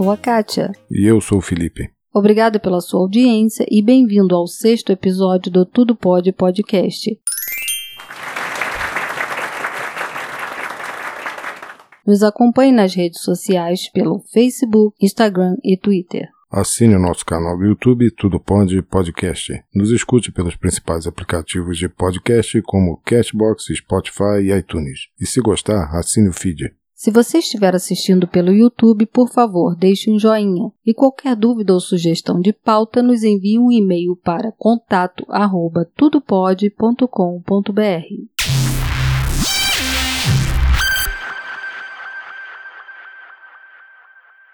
sou a Kátia. E eu sou o Felipe. Obrigada pela sua audiência e bem-vindo ao sexto episódio do Tudo Pode Podcast. Nos acompanhe nas redes sociais pelo Facebook, Instagram e Twitter. Assine o nosso canal do YouTube Tudo Pode Podcast. Nos escute pelos principais aplicativos de podcast como Cashbox, Spotify e iTunes. E se gostar, assine o feed. Se você estiver assistindo pelo YouTube, por favor, deixe um joinha. E qualquer dúvida ou sugestão de pauta, nos envie um e-mail para contato@tudopode.com.br.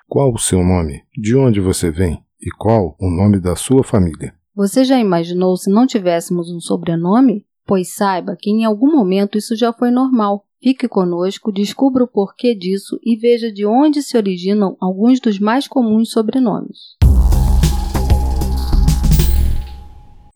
Qual o seu nome? De onde você vem? E qual o nome da sua família? Você já imaginou se não tivéssemos um sobrenome? Pois saiba que em algum momento isso já foi normal. Fique conosco, descubra o porquê disso e veja de onde se originam alguns dos mais comuns sobrenomes.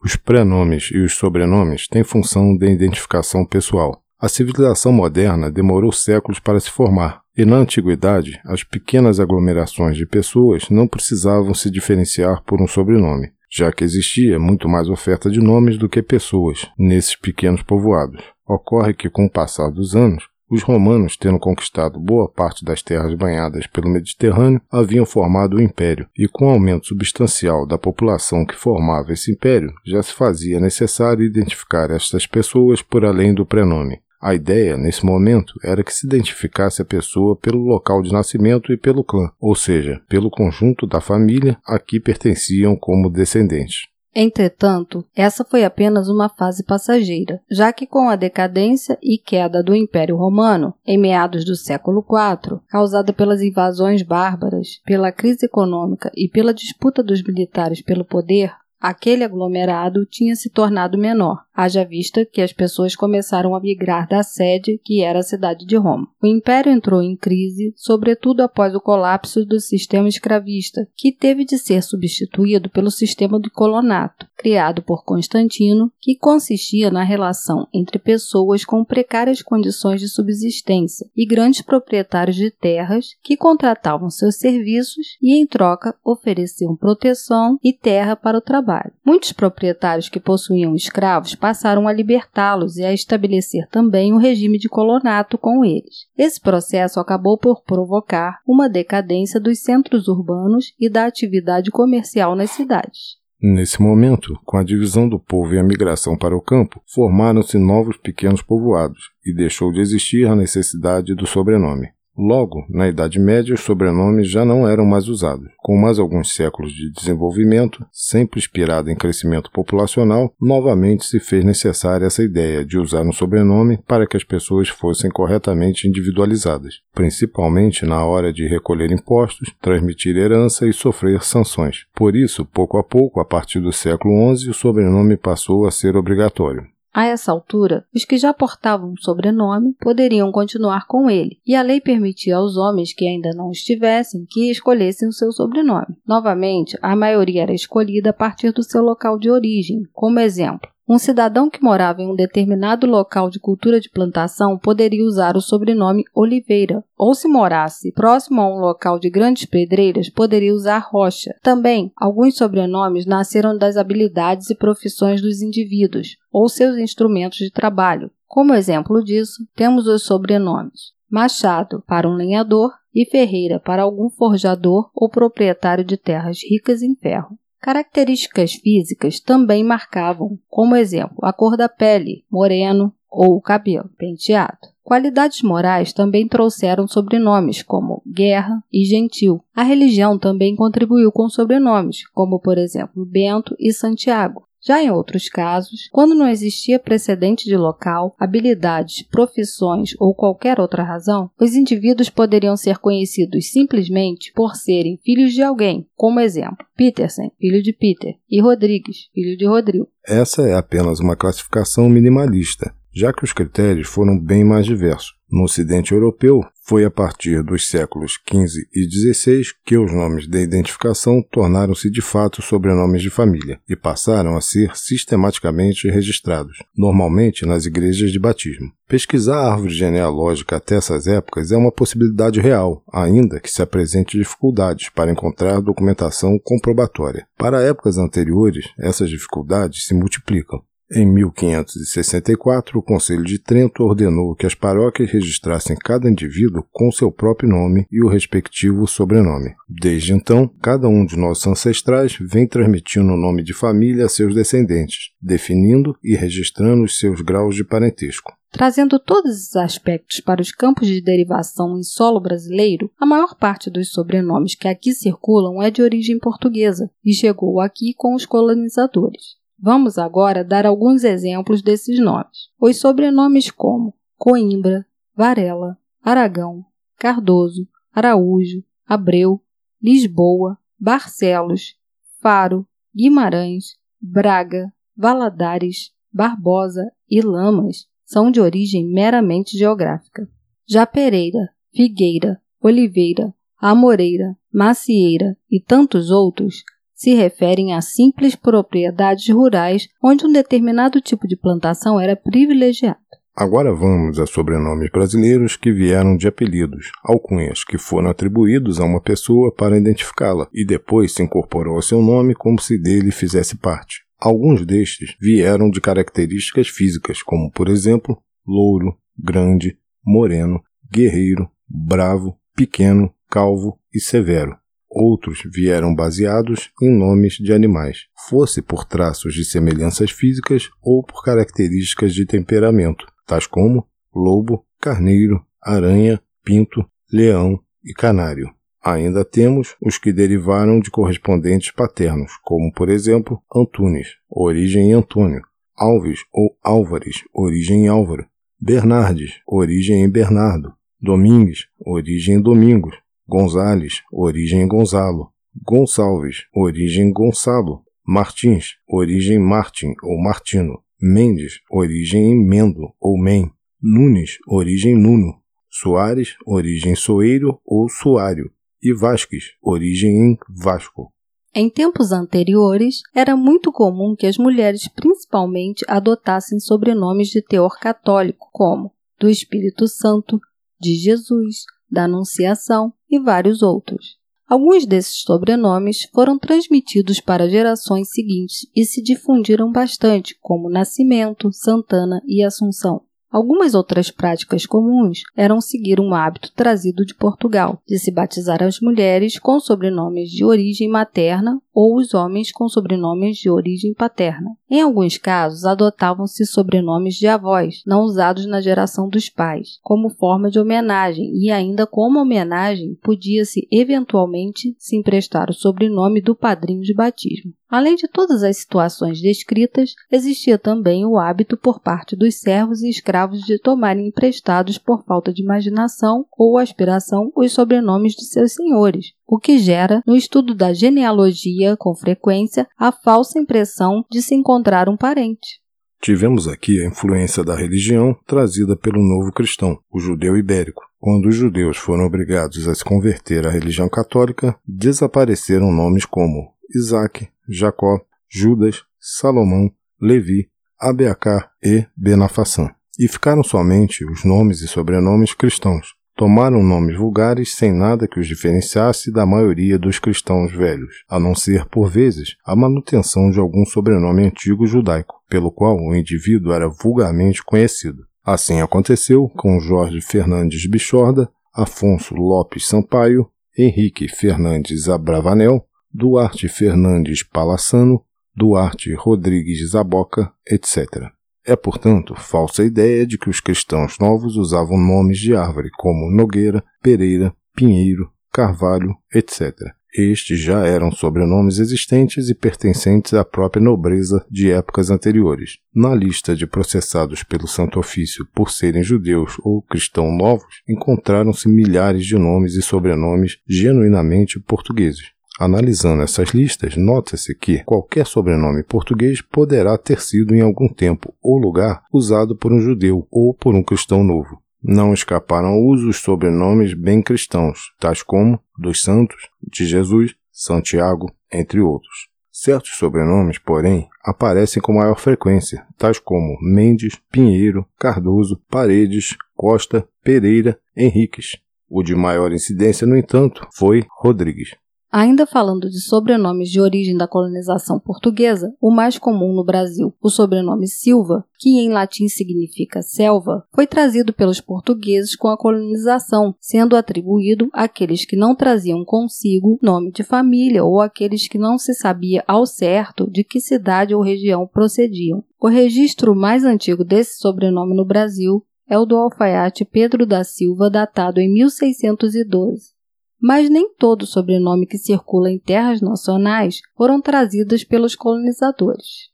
Os prenomes e os sobrenomes têm função de identificação pessoal. A civilização moderna demorou séculos para se formar, e na antiguidade, as pequenas aglomerações de pessoas não precisavam se diferenciar por um sobrenome, já que existia muito mais oferta de nomes do que pessoas nesses pequenos povoados. Ocorre que, com o passar dos anos, os romanos, tendo conquistado boa parte das terras banhadas pelo Mediterrâneo, haviam formado o império, e com o aumento substancial da população que formava esse império, já se fazia necessário identificar estas pessoas por além do prenome. A ideia, nesse momento, era que se identificasse a pessoa pelo local de nascimento e pelo clã, ou seja, pelo conjunto da família a que pertenciam como descendentes. Entretanto, essa foi apenas uma fase passageira, já que com a decadência e queda do Império Romano, em meados do século IV, causada pelas invasões bárbaras, pela crise econômica e pela disputa dos militares pelo poder, aquele aglomerado tinha se tornado menor, haja vista que as pessoas começaram a migrar da sede, que era a cidade de Roma. O império entrou em crise, sobretudo após o colapso do sistema escravista, que teve de ser substituído pelo sistema do colonato, criado por Constantino, que consistia na relação entre pessoas com precárias condições de subsistência e grandes proprietários de terras que contratavam seus serviços e, em troca, ofereciam proteção e terra para o trabalho. Muitos proprietários que possuíam escravos passaram a libertá-los e a estabelecer também um regime de colonato com eles. Esse processo acabou por provocar uma decadência dos centros urbanos e da atividade comercial nas cidades. Nesse momento, com a divisão do povo e a migração para o campo, formaram-se novos pequenos povoados e deixou de existir a necessidade do sobrenome. Logo, na Idade Média, os sobrenomes já não eram mais usados. Com mais alguns séculos de desenvolvimento, sempre inspirado em crescimento populacional, novamente se fez necessária essa ideia de usar um sobrenome para que as pessoas fossem corretamente individualizadas, principalmente na hora de recolher impostos, transmitir herança e sofrer sanções. Por isso, pouco a pouco, a partir do século XI, o sobrenome passou a ser obrigatório. A essa altura, os que já portavam um sobrenome poderiam continuar com ele, e a lei permitia aos homens que ainda não estivessem que escolhessem o seu sobrenome. Novamente, a maioria era escolhida a partir do seu local de origem. Como exemplo, um cidadão que morava em um determinado local de cultura de plantação poderia usar o sobrenome Oliveira, ou se morasse próximo a um local de grandes pedreiras, poderia usar Rocha. Também, alguns sobrenomes nasceram das habilidades e profissões dos indivíduos, ou seus instrumentos de trabalho. Como exemplo disso, temos os sobrenomes Machado para um lenhador e Ferreira para algum forjador ou proprietário de terras ricas em ferro. Características físicas também marcavam, como exemplo, a cor da pele, moreno, ou o cabelo, penteado. Qualidades morais também trouxeram sobrenomes como guerra e gentil. A religião também contribuiu com sobrenomes, como por exemplo Bento e Santiago. Já em outros casos, quando não existia precedente de local, habilidades, profissões ou qualquer outra razão, os indivíduos poderiam ser conhecidos simplesmente por serem filhos de alguém, como exemplo, Peterson, filho de Peter, e Rodrigues, filho de Rodrigo. Essa é apenas uma classificação minimalista. Já que os critérios foram bem mais diversos. No Ocidente Europeu, foi a partir dos séculos XV e XVI que os nomes de identificação tornaram-se de fato sobrenomes de família e passaram a ser sistematicamente registrados, normalmente nas igrejas de batismo. Pesquisar a árvore genealógica até essas épocas é uma possibilidade real, ainda que se apresente dificuldades para encontrar documentação comprobatória. Para épocas anteriores, essas dificuldades se multiplicam. Em 1564, o Conselho de Trento ordenou que as paróquias registrassem cada indivíduo com seu próprio nome e o respectivo sobrenome. Desde então, cada um de nossos ancestrais vem transmitindo o nome de família a seus descendentes, definindo e registrando os seus graus de parentesco. Trazendo todos esses aspectos para os campos de derivação em solo brasileiro, a maior parte dos sobrenomes que aqui circulam é de origem portuguesa e chegou aqui com os colonizadores. Vamos agora dar alguns exemplos desses nomes. Os sobrenomes como Coimbra, Varela, Aragão, Cardoso, Araújo, Abreu, Lisboa, Barcelos, Faro, Guimarães, Braga, Valadares, Barbosa e Lamas são de origem meramente geográfica. Já Pereira, Figueira, Oliveira, Amoreira, Macieira e tantos outros se referem a simples propriedades rurais onde um determinado tipo de plantação era privilegiado. Agora vamos a sobrenomes brasileiros que vieram de apelidos, alcunhas que foram atribuídos a uma pessoa para identificá-la e depois se incorporou ao seu nome como se dele fizesse parte. Alguns destes vieram de características físicas, como por exemplo, louro, grande, moreno, guerreiro, bravo, pequeno, calvo e severo. Outros vieram baseados em nomes de animais, fosse por traços de semelhanças físicas ou por características de temperamento, tais como lobo, carneiro, aranha, pinto, leão e canário. Ainda temos os que derivaram de correspondentes paternos, como por exemplo Antunes, origem Antônio, Alves ou Álvares, origem Álvaro, Bernardes, origem Bernardo, Domingues, origem Domingos, Gonzales, origem Gonzalo. Gonçalves, origem Gonçalo. Martins, origem Martin ou Martino. Mendes, origem Mendo ou Men. Nunes, origem Nuno. Soares, origem Soeiro ou Soário. E Vasques, origem em Vasco. Em tempos anteriores, era muito comum que as mulheres principalmente adotassem sobrenomes de teor católico, como do Espírito Santo, de Jesus, da Anunciação e vários outros. Alguns desses sobrenomes foram transmitidos para gerações seguintes e se difundiram bastante, como Nascimento, Santana e Assunção. Algumas outras práticas comuns eram seguir um hábito trazido de Portugal, de se batizar as mulheres com sobrenomes de origem materna ou os homens com sobrenomes de origem paterna. Em alguns casos, adotavam-se sobrenomes de avós, não usados na geração dos pais, como forma de homenagem, e ainda como homenagem podia-se eventualmente se emprestar o sobrenome do padrinho de batismo. Além de todas as situações descritas, existia também o hábito por parte dos servos e escravos de tomarem emprestados por falta de imaginação ou aspiração os sobrenomes de seus senhores, o que gera, no estudo da genealogia, com frequência, a falsa impressão de se encontrar um parente. Tivemos aqui a influência da religião trazida pelo novo cristão, o judeu ibérico. Quando os judeus foram obrigados a se converter à religião católica, desapareceram nomes como Isaac, Jacó, Judas, Salomão, Levi, Abeacar e Benafassã. E ficaram somente os nomes e sobrenomes cristãos. Tomaram nomes vulgares sem nada que os diferenciasse da maioria dos cristãos velhos, a não ser, por vezes, a manutenção de algum sobrenome antigo judaico, pelo qual o indivíduo era vulgarmente conhecido. Assim aconteceu com Jorge Fernandes Bichorda, Afonso Lopes Sampaio, Henrique Fernandes Abravanel, Duarte Fernandes Palassano, Duarte Rodrigues Zaboca, etc. É, portanto, falsa ideia de que os cristãos novos usavam nomes de árvore como Nogueira, Pereira, Pinheiro, Carvalho, etc. Estes já eram sobrenomes existentes e pertencentes à própria nobreza de épocas anteriores. Na lista de processados pelo Santo Ofício por serem judeus ou cristãos novos, encontraram-se milhares de nomes e sobrenomes genuinamente portugueses. Analisando essas listas, nota-se que qualquer sobrenome português poderá ter sido em algum tempo ou lugar usado por um judeu ou por um cristão novo. Não escaparam ao uso sobrenomes bem cristãos, tais como dos Santos, de Jesus, Santiago, entre outros. Certos sobrenomes, porém, aparecem com maior frequência, tais como Mendes, Pinheiro, Cardoso, Paredes, Costa, Pereira, Henriques. O de maior incidência, no entanto, foi Rodrigues. Ainda falando de sobrenomes de origem da colonização portuguesa, o mais comum no Brasil, o sobrenome Silva, que em latim significa selva, foi trazido pelos portugueses com a colonização, sendo atribuído àqueles que não traziam consigo nome de família ou àqueles que não se sabia ao certo de que cidade ou região procediam. O registro mais antigo desse sobrenome no Brasil é o do alfaiate Pedro da Silva, datado em 1612 mas nem todo sobrenome que circula em terras nacionais foram trazidos pelos colonizadores.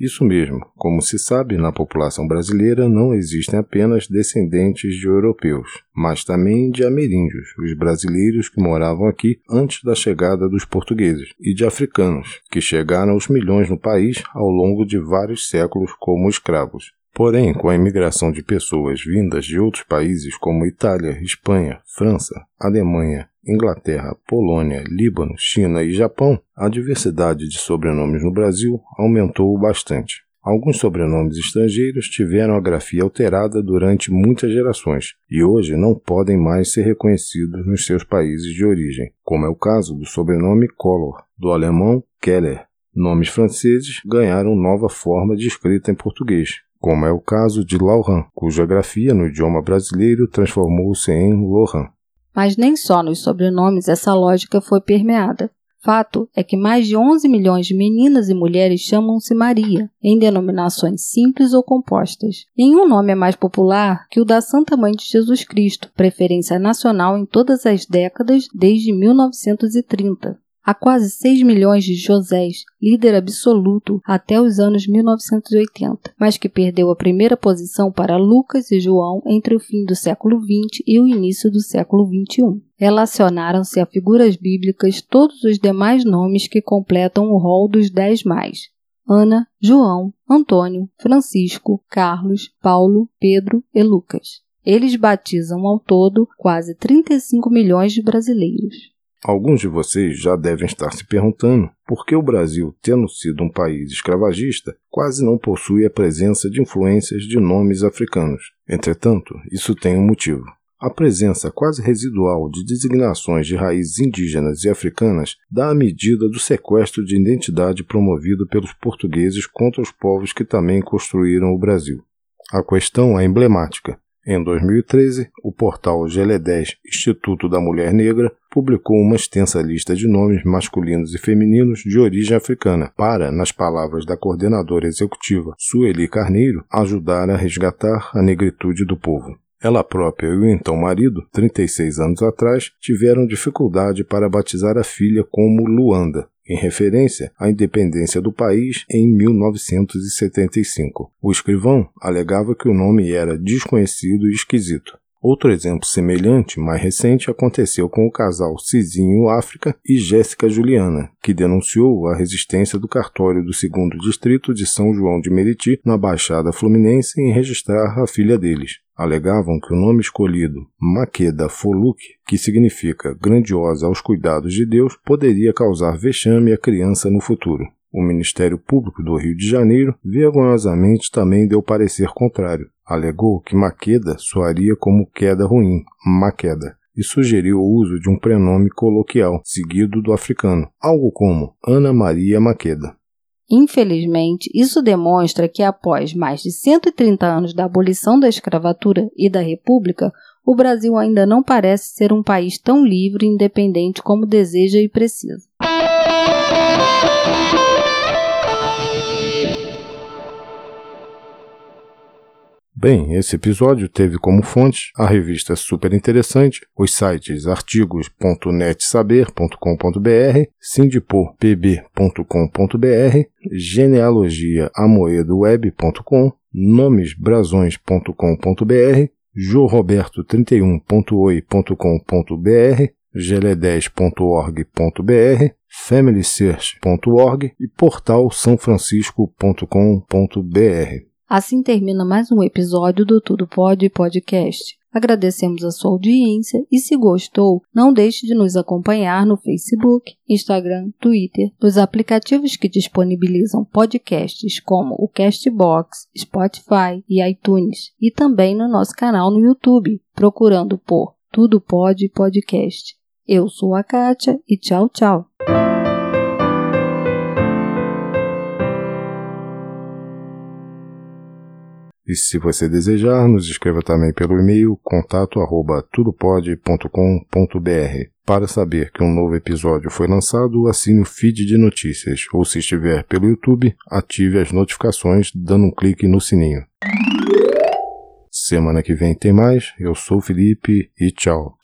Isso mesmo. Como se sabe, na população brasileira não existem apenas descendentes de europeus, mas também de ameríndios, os brasileiros que moravam aqui antes da chegada dos portugueses, e de africanos, que chegaram aos milhões no país ao longo de vários séculos como escravos. Porém, com a imigração de pessoas vindas de outros países como Itália, Espanha, França, Alemanha, Inglaterra, Polônia, Líbano, China e Japão, a diversidade de sobrenomes no Brasil aumentou bastante. Alguns sobrenomes estrangeiros tiveram a grafia alterada durante muitas gerações e hoje não podem mais ser reconhecidos nos seus países de origem, como é o caso do sobrenome Collor, do alemão Keller. Nomes franceses ganharam nova forma de escrita em português, como é o caso de Laurent, cuja grafia no idioma brasileiro transformou-se em Laurent. Mas nem só nos sobrenomes essa lógica foi permeada. Fato é que mais de 11 milhões de meninas e mulheres chamam-se Maria, em denominações simples ou compostas. Nenhum nome é mais popular que o da Santa Mãe de Jesus Cristo, preferência nacional em todas as décadas desde 1930 Há quase 6 milhões de Josés, líder absoluto até os anos 1980, mas que perdeu a primeira posição para Lucas e João entre o fim do século XX e o início do século XXI. Relacionaram-se a figuras bíblicas todos os demais nomes que completam o rol dos dez mais. Ana, João, Antônio, Francisco, Carlos, Paulo, Pedro e Lucas. Eles batizam ao todo quase 35 milhões de brasileiros. Alguns de vocês já devem estar se perguntando por que o Brasil, tendo sido um país escravagista, quase não possui a presença de influências de nomes africanos. Entretanto, isso tem um motivo. A presença quase residual de designações de raízes indígenas e africanas dá a medida do sequestro de identidade promovido pelos portugueses contra os povos que também construíram o Brasil. A questão é emblemática. Em 2013, o portal GLE10 Instituto da Mulher Negra publicou uma extensa lista de nomes masculinos e femininos de origem africana para, nas palavras da coordenadora executiva Sueli Carneiro, ajudar a resgatar a negritude do povo. Ela própria e o então marido, 36 anos atrás, tiveram dificuldade para batizar a filha como Luanda, em referência à independência do país em 1975. O escrivão alegava que o nome era desconhecido e esquisito. Outro exemplo semelhante, mais recente, aconteceu com o casal Cizinho África e Jéssica Juliana, que denunciou a resistência do cartório do segundo distrito de São João de Meriti, na Baixada Fluminense, em registrar a filha deles alegavam que o nome escolhido, Maqueda Foluk, que significa grandiosa aos cuidados de Deus, poderia causar vexame à criança no futuro. O Ministério Público do Rio de Janeiro vergonhosamente também deu parecer contrário. Alegou que Maqueda soaria como queda ruim, Maqueda, e sugeriu o uso de um prenome coloquial, seguido do africano, algo como Ana Maria Maqueda. Infelizmente, isso demonstra que após mais de 130 anos da abolição da escravatura e da República, o Brasil ainda não parece ser um país tão livre e independente como deseja e precisa. Bem, esse episódio teve como fonte a revista Super Interessante, os sites artigos.netsaber.com.br, sindipopb.com.br, genealogiaamoedoweb.com, nomesbrasões.com.br, jorroberto31.oi.com.br, gl10.org.br, familysearch.org e portal sãofrancisco.com.br. Assim termina mais um episódio do Tudo Pode Podcast. Agradecemos a sua audiência e, se gostou, não deixe de nos acompanhar no Facebook, Instagram, Twitter, nos aplicativos que disponibilizam podcasts como o Castbox, Spotify e iTunes, e também no nosso canal no YouTube, procurando por Tudo Pode Podcast. Eu sou a Kátia e tchau, tchau! E se você desejar, nos escreva também pelo e-mail contato@tudopod.com.br. Para saber que um novo episódio foi lançado, assine o feed de notícias ou se estiver pelo YouTube, ative as notificações dando um clique no sininho. Semana que vem tem mais. Eu sou o Felipe e tchau.